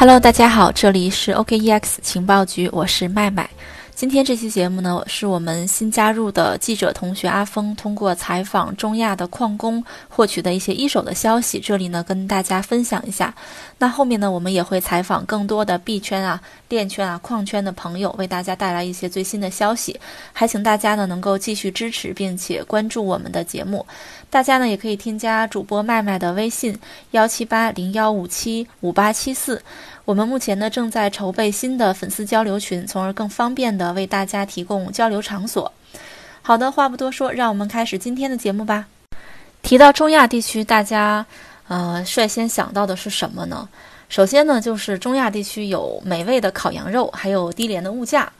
Hello，大家好，这里是 OKEX 情报局，我是麦麦。今天这期节目呢，是我们新加入的记者同学阿峰通过采访中亚的矿工获取的一些一手的消息，这里呢跟大家分享一下。那后面呢，我们也会采访更多的币圈啊、链圈啊、矿圈的朋友，为大家带来一些最新的消息。还请大家呢能够继续支持并且关注我们的节目。大家呢也可以添加主播麦麦的微信幺七八零幺五七五八七四。我们目前呢正在筹备新的粉丝交流群，从而更方便的为大家提供交流场所。好的，话不多说，让我们开始今天的节目吧。提到中亚地区，大家呃率先想到的是什么呢？首先呢就是中亚地区有美味的烤羊肉，还有低廉的物价。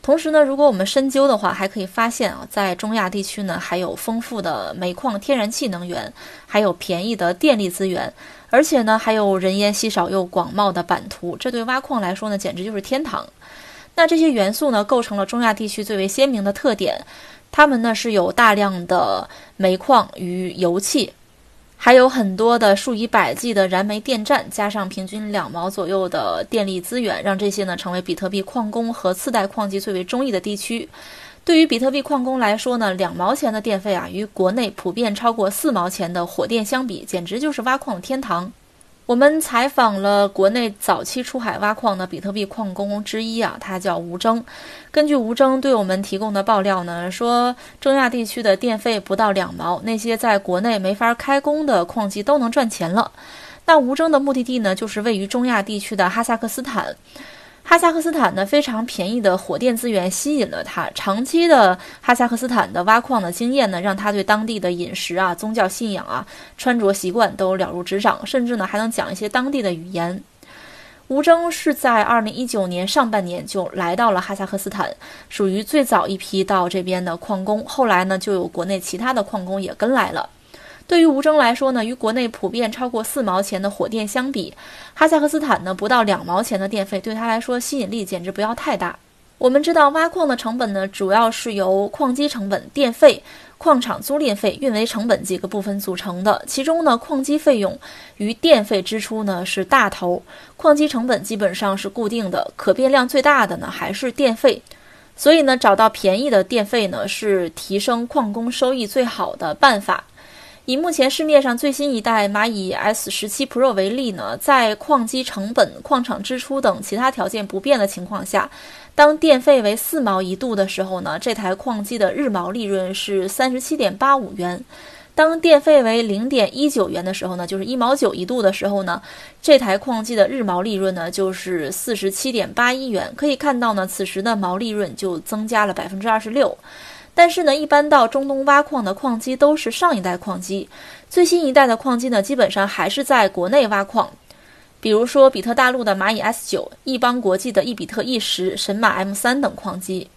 同时呢，如果我们深究的话，还可以发现啊，在中亚地区呢还有丰富的煤矿、天然气能源，还有便宜的电力资源。而且呢，还有人烟稀少又广袤的版图，这对挖矿来说呢，简直就是天堂。那这些元素呢，构成了中亚地区最为鲜明的特点。它们呢是有大量的煤矿与油气，还有很多的数以百计的燃煤电站，加上平均两毛左右的电力资源，让这些呢成为比特币矿工和次贷矿机最为中意的地区。对于比特币矿工来说呢，两毛钱的电费啊，与国内普遍超过四毛钱的火电相比，简直就是挖矿天堂。我们采访了国内早期出海挖矿的比特币矿工之一啊，他叫吴征。根据吴征对我们提供的爆料呢，说中亚地区的电费不到两毛，那些在国内没法开工的矿机都能赚钱了。那吴征的目的地呢，就是位于中亚地区的哈萨克斯坦。哈萨克斯坦呢非常便宜的火电资源吸引了他，长期的哈萨克斯坦的挖矿的经验呢，让他对当地的饮食啊、宗教信仰啊、穿着习惯都了如指掌，甚至呢还能讲一些当地的语言。吴征是在二零一九年上半年就来到了哈萨克斯坦，属于最早一批到这边的矿工，后来呢就有国内其他的矿工也跟来了。对于吴征来说呢，与国内普遍超过四毛钱的火电相比，哈萨克斯坦呢不到两毛钱的电费，对他来说吸引力简直不要太大。我们知道挖矿的成本呢，主要是由矿机成本、电费、矿场租赁费、运维成本几个部分组成的。其中呢，矿机费用与电费支出呢是大头，矿机成本基本上是固定的，可变量最大的呢还是电费。所以呢，找到便宜的电费呢，是提升矿工收益最好的办法。以目前市面上最新一代蚂蚁 S 十七 Pro 为例呢，在矿机成本、矿场支出等其他条件不变的情况下，当电费为四毛一度的时候呢，这台矿机的日毛利润是三十七点八五元；当电费为零点一九元的时候呢，就是一毛九一度的时候呢，这台矿机的日毛利润呢就是四十七点八一元。可以看到呢，此时的毛利润就增加了百分之二十六。但是呢，一般到中东挖矿的矿机都是上一代矿机，最新一代的矿机呢，基本上还是在国内挖矿。比如说比特大陆的蚂蚁 S 九、易邦国际的易比特 E 十、神马 M 三等矿机。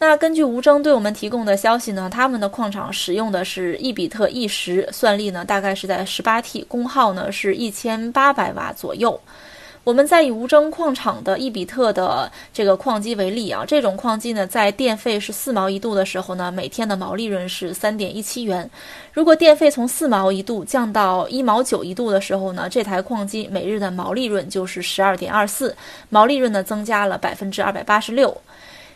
那根据吴征对我们提供的消息呢，他们的矿场使用的是易比特 E 十，算力呢大概是在十八 T，功耗呢是一千八百瓦左右。我们再以无征矿场的伊比特的这个矿机为例啊，这种矿机呢，在电费是四毛一度的时候呢，每天的毛利润是三点一七元。如果电费从四毛一度降到一毛九一度的时候呢，这台矿机每日的毛利润就是十二点二四，毛利润呢增加了百分之二百八十六。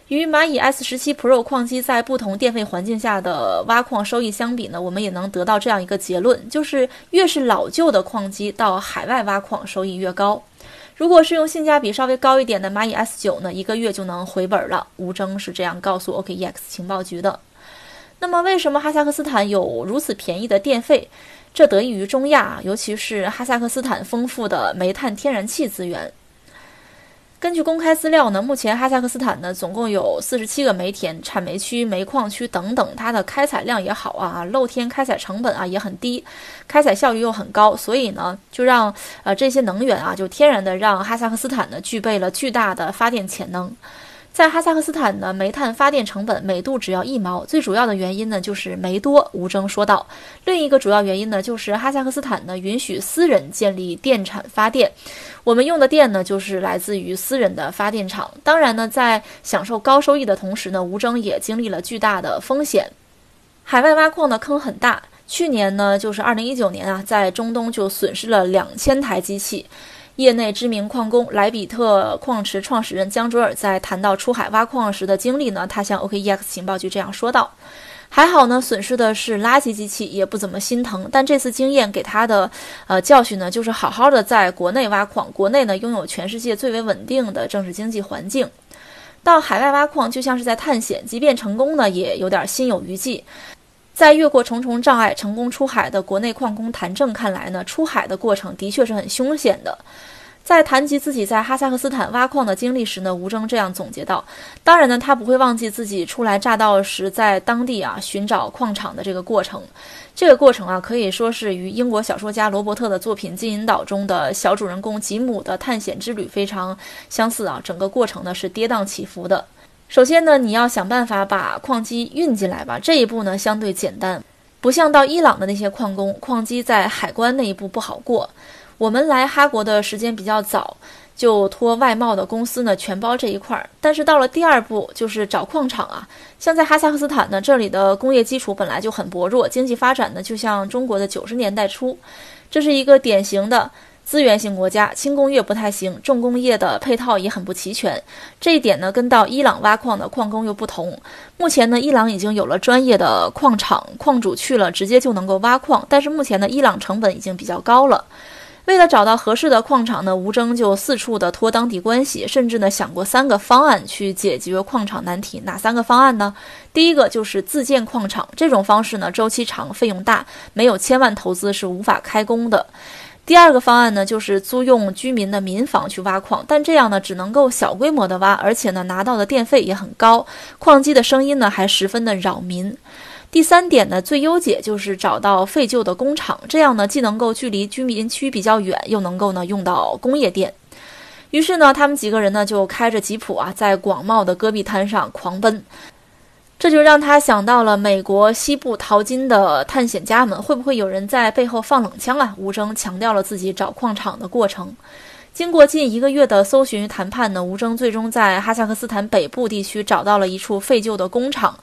与蚂蚁 S 十七 Pro 矿机在不同电费环境下的挖矿收益相比呢，我们也能得到这样一个结论，就是越是老旧的矿机到海外挖矿收益越高。如果是用性价比稍微高一点的蚂蚁 S 九呢，一个月就能回本了。吴征是这样告诉 OKEX 情报局的。那么，为什么哈萨克斯坦有如此便宜的电费？这得益于中亚，尤其是哈萨克斯坦丰富的煤炭、天然气资源。根据公开资料呢，目前哈萨克斯坦呢总共有四十七个煤田、产煤区、煤矿区等等，它的开采量也好啊，露天开采成本啊也很低，开采效率又很高，所以呢，就让呃这些能源啊，就天然的让哈萨克斯坦呢具备了巨大的发电潜能。在哈萨克斯坦的煤炭发电成本每度只要一毛，最主要的原因呢就是煤多。吴征说道，另一个主要原因呢就是哈萨克斯坦呢允许私人建立电产发电，我们用的电呢就是来自于私人的发电厂。当然呢，在享受高收益的同时呢，吴征也经历了巨大的风险。海外挖矿的坑很大，去年呢就是二零一九年啊，在中东就损失了两千台机器。业内知名矿工莱比特矿池创始人江卓尔在谈到出海挖矿时的经历呢，他向 OKEX 情报局这样说道：“还好呢，损失的是垃圾机器，也不怎么心疼。但这次经验给他的呃教训呢，就是好好的在国内挖矿，国内呢拥有全世界最为稳定的政治经济环境。到海外挖矿就像是在探险，即便成功呢，也有点心有余悸。”在越过重重障碍成功出海的国内矿工谭正看来呢，出海的过程的确是很凶险的。在谈及自己在哈萨克斯坦挖矿的经历时呢，吴征这样总结道：“当然呢，他不会忘记自己初来乍到时在当地啊寻找矿场的这个过程。这个过程啊，可以说是与英国小说家罗伯特的作品《金银岛》中的小主人公吉姆的探险之旅非常相似啊。整个过程呢是跌宕起伏的。”首先呢，你要想办法把矿机运进来吧。这一步呢相对简单，不像到伊朗的那些矿工，矿机在海关那一步不好过。我们来哈国的时间比较早，就托外贸的公司呢全包这一块儿。但是到了第二步，就是找矿场啊。像在哈萨克斯坦呢，这里的工业基础本来就很薄弱，经济发展呢就像中国的九十年代初，这是一个典型的。资源型国家，轻工业不太行，重工业的配套也很不齐全。这一点呢，跟到伊朗挖矿的矿工又不同。目前呢，伊朗已经有了专业的矿场，矿主去了直接就能够挖矿。但是目前呢，伊朗成本已经比较高了。为了找到合适的矿场呢，吴征就四处的托当地关系，甚至呢想过三个方案去解决矿场难题。哪三个方案呢？第一个就是自建矿场，这种方式呢周期长，费用大，没有千万投资是无法开工的。第二个方案呢，就是租用居民的民房去挖矿，但这样呢，只能够小规模的挖，而且呢，拿到的电费也很高，矿机的声音呢，还十分的扰民。第三点呢，最优解就是找到废旧的工厂，这样呢，既能够距离居民区比较远，又能够呢用到工业电。于是呢，他们几个人呢，就开着吉普啊，在广袤的戈壁滩上狂奔。这就让他想到了美国西部淘金的探险家们，会不会有人在背后放冷枪啊？吴征强调了自己找矿场的过程。经过近一个月的搜寻与谈判呢，吴征最终在哈萨克斯坦北部地区找到了一处废旧的工厂。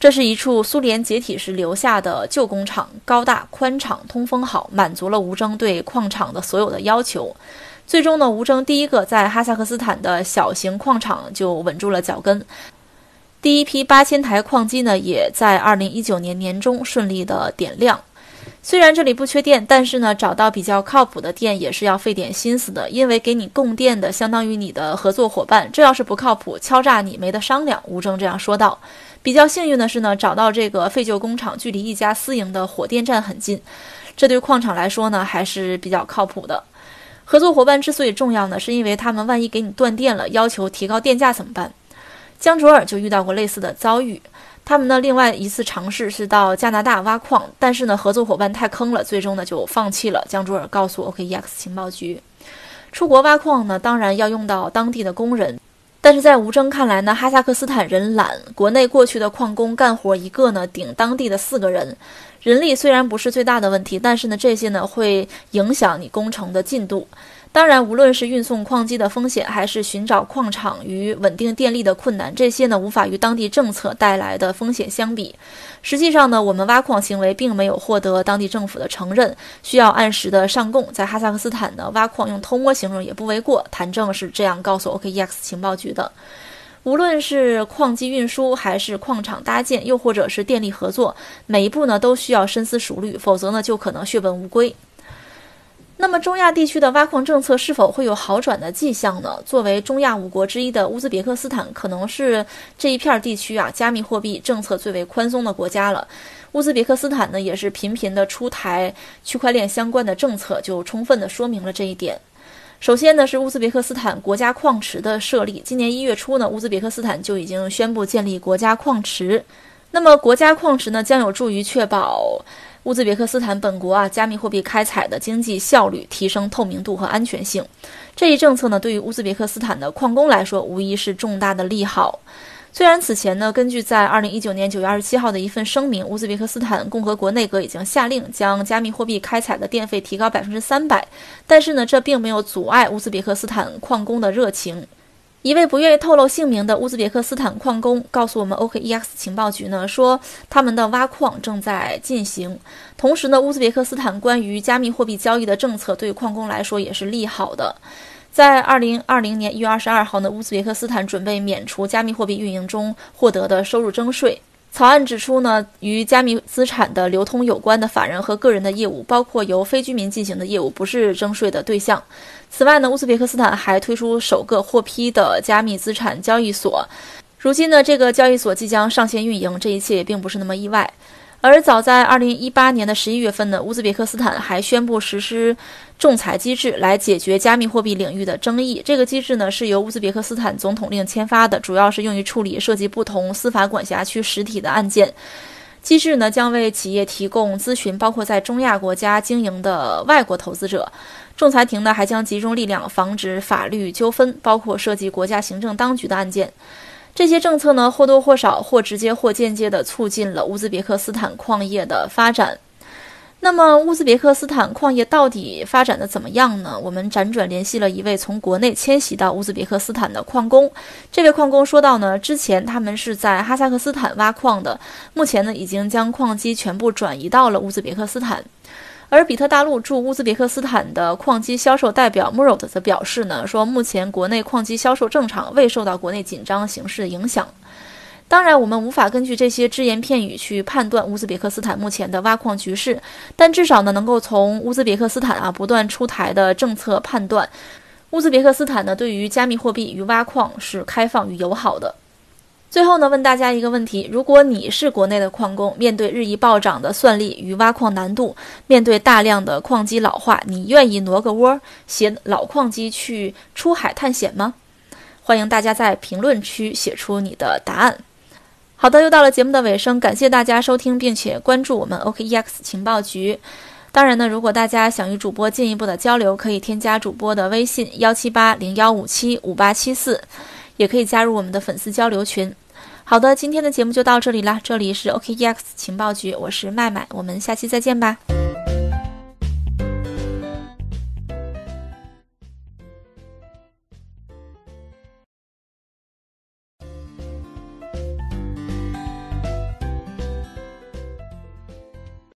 这是一处苏联解体时留下的旧工厂，高大宽敞，通风好，满足了吴征对矿场的所有的要求。最终呢，吴征第一个在哈萨克斯坦的小型矿场就稳住了脚跟。第一批八千台矿机呢，也在二零一九年年中顺利的点亮。虽然这里不缺电，但是呢，找到比较靠谱的电也是要费点心思的，因为给你供电的相当于你的合作伙伴，这要是不靠谱，敲诈你没得商量。吴征这样说道。比较幸运的是呢，找到这个废旧工厂，距离一家私营的火电站很近，这对矿场来说呢，还是比较靠谱的。合作伙伴之所以重要呢，是因为他们万一给你断电了，要求提高电价怎么办？江卓尔就遇到过类似的遭遇，他们呢另外一次尝试是到加拿大挖矿，但是呢合作伙伴太坑了，最终呢就放弃了。江卓尔告诉 OKEX 情报局，出国挖矿呢当然要用到当地的工人，但是在吴征看来呢，哈萨克斯坦人懒，国内过去的矿工干活一个呢顶当地的四个人，人力虽然不是最大的问题，但是呢这些呢会影响你工程的进度。当然，无论是运送矿机的风险，还是寻找矿场与稳定电力的困难，这些呢无法与当地政策带来的风险相比。实际上呢，我们挖矿行为并没有获得当地政府的承认，需要按时的上供。在哈萨克斯坦呢，挖矿用偷摸形容也不为过。谭正是这样告诉 OKEX 情报局的。无论是矿机运输，还是矿场搭建，又或者是电力合作，每一步呢都需要深思熟虑，否则呢就可能血本无归。那么，中亚地区的挖矿政策是否会有好转的迹象呢？作为中亚五国之一的乌兹别克斯坦，可能是这一片地区啊加密货币政策最为宽松的国家了。乌兹别克斯坦呢，也是频频的出台区块链相关的政策，就充分的说明了这一点。首先呢，是乌兹别克斯坦国家矿池的设立。今年一月初呢，乌兹别克斯坦就已经宣布建立国家矿池。那么，国家矿池呢，将有助于确保。乌兹别克斯坦本国啊，加密货币开采的经济效率提升透明度和安全性，这一政策呢，对于乌兹别克斯坦的矿工来说，无疑是重大的利好。虽然此前呢，根据在二零一九年九月二十七号的一份声明，乌兹别克斯坦共和国内阁已经下令将加密货币开采的电费提高百分之三百，但是呢，这并没有阻碍乌兹别克斯坦矿工的热情。一位不愿意透露姓名的乌兹别克斯坦矿工告诉我们，OKEX 情报局呢说，他们的挖矿正在进行。同时呢，乌兹别克斯坦关于加密货币交易的政策对矿工来说也是利好的。在二零二零年一月二十二号呢，乌兹别克斯坦准备免除加密货币运营中获得的收入征税。草案指出呢，与加密资产的流通有关的法人和个人的业务，包括由非居民进行的业务，不是征税的对象。此外呢，乌兹别克斯坦还推出首个获批的加密资产交易所。如今呢，这个交易所即将上线运营，这一切也并不是那么意外。而早在二零一八年的十一月份呢，乌兹别克斯坦还宣布实施仲裁机制来解决加密货币领域的争议。这个机制呢是由乌兹别克斯坦总统令签发的，主要是用于处理涉及不同司法管辖区实体的案件。机制呢将为企业提供咨询，包括在中亚国家经营的外国投资者。仲裁庭呢还将集中力量防止法律纠纷，包括涉及国家行政当局的案件。这些政策呢，或多或少、或直接或间接地促进了乌兹别克斯坦矿业的发展。那么，乌兹别克斯坦矿业到底发展的怎么样呢？我们辗转联系了一位从国内迁徙到乌兹别克斯坦的矿工。这位矿工说到呢，之前他们是在哈萨克斯坦挖矿的，目前呢，已经将矿机全部转移到了乌兹别克斯坦。而比特大陆驻乌兹别克斯坦的矿机销售代表 Murad 则表示呢，说目前国内矿机销售正常，未受到国内紧张形势的影响。当然，我们无法根据这些只言片语去判断乌兹别克斯坦目前的挖矿局势，但至少呢，能够从乌兹别克斯坦啊不断出台的政策判断，乌兹别克斯坦呢对于加密货币与挖矿是开放与友好的。最后呢，问大家一个问题：如果你是国内的矿工，面对日益暴涨的算力与挖矿难度，面对大量的矿机老化，你愿意挪个窝，携老矿机去出海探险吗？欢迎大家在评论区写出你的答案。好的，又到了节目的尾声，感谢大家收听并且关注我们 OKEX 情报局。当然呢，如果大家想与主播进一步的交流，可以添加主播的微信幺七八零幺五七五八七四。也可以加入我们的粉丝交流群。好的，今天的节目就到这里啦，这里是 OKEX 情报局，我是麦麦，我们下期再见吧。